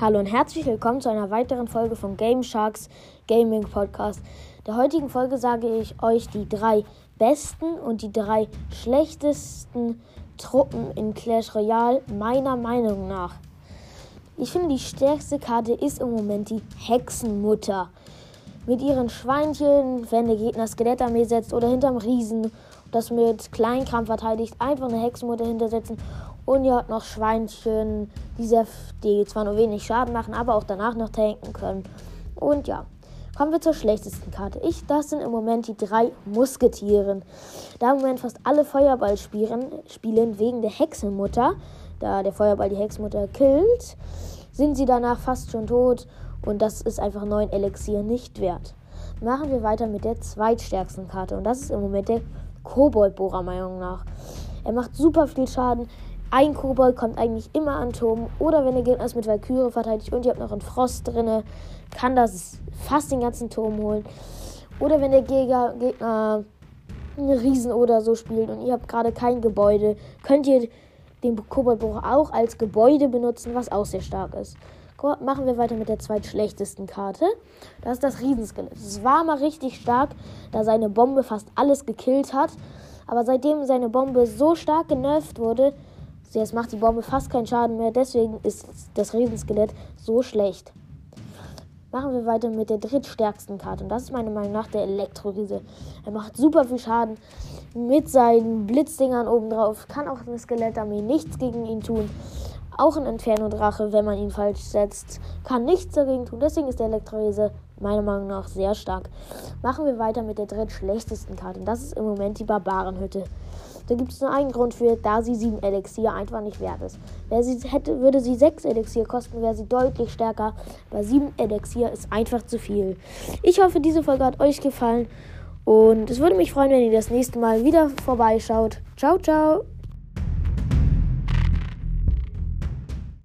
Hallo und herzlich willkommen zu einer weiteren Folge von Game Sharks Gaming Podcast. Der heutigen Folge sage ich euch die drei besten und die drei schlechtesten Truppen in Clash Royale meiner Meinung nach. Ich finde, die stärkste Karte ist im Moment die Hexenmutter. Mit ihren Schweinchen, wenn der Gegner Skelettarmee setzt oder hinterm Riesen, das mit Kleinkram verteidigt, einfach eine Hexenmutter hintersetzen und ihr habt noch Schweinchen, die, sehr, die zwar nur wenig Schaden machen, aber auch danach noch tanken können. Und ja, kommen wir zur schlechtesten Karte. Ich, das sind im Moment die drei Musketieren. Da im Moment fast alle Feuerball spielen, spielen wegen der Hexenmutter, da der Feuerball die Hexenmutter killt, sind sie danach fast schon tot und das ist einfach neun Elixier nicht wert. Machen wir weiter mit der zweitstärksten Karte und das ist im Moment der Koboldbohrer Meinung nach. Er macht super viel Schaden, ein Kobold kommt eigentlich immer an Turm. Oder wenn der Gegner es mit Valkyrie verteidigt und ihr habt noch einen Frost drin, kann das fast den ganzen Turm holen. Oder wenn der Gegner, Gegner einen Riesen oder so spielt und ihr habt gerade kein Gebäude, könnt ihr den Koboldbruch auch als Gebäude benutzen, was auch sehr stark ist. Machen wir weiter mit der zweitschlechtesten Karte. Das ist das Riesenskelett. Es war mal richtig stark, da seine Bombe fast alles gekillt hat. Aber seitdem seine Bombe so stark genervt wurde, Jetzt macht die Bombe fast keinen Schaden mehr, deswegen ist das Riesenskelett so schlecht. Machen wir weiter mit der drittstärksten Karte. Und das ist meiner Meinung nach der Elektroriese. Er macht super viel Schaden mit seinen Blitzdingern obendrauf. Kann auch eine Skelettarmee nichts gegen ihn tun. Auch ein Inferno-Drache, wenn man ihn falsch setzt, kann nichts dagegen tun. Deswegen ist der Elektroriese meiner Meinung nach sehr stark. Machen wir weiter mit der drittschlechtesten Karte. Und das ist im Moment die Barbarenhütte. Da gibt es nur einen Grund für, da sie 7 Elixier einfach nicht wert ist. Wäre sie hätte, würde sie 6 Elixier kosten, wäre sie deutlich stärker. Bei 7 Elixier ist einfach zu viel. Ich hoffe, diese Folge hat euch gefallen. Und es würde mich freuen, wenn ihr das nächste Mal wieder vorbeischaut. Ciao, ciao.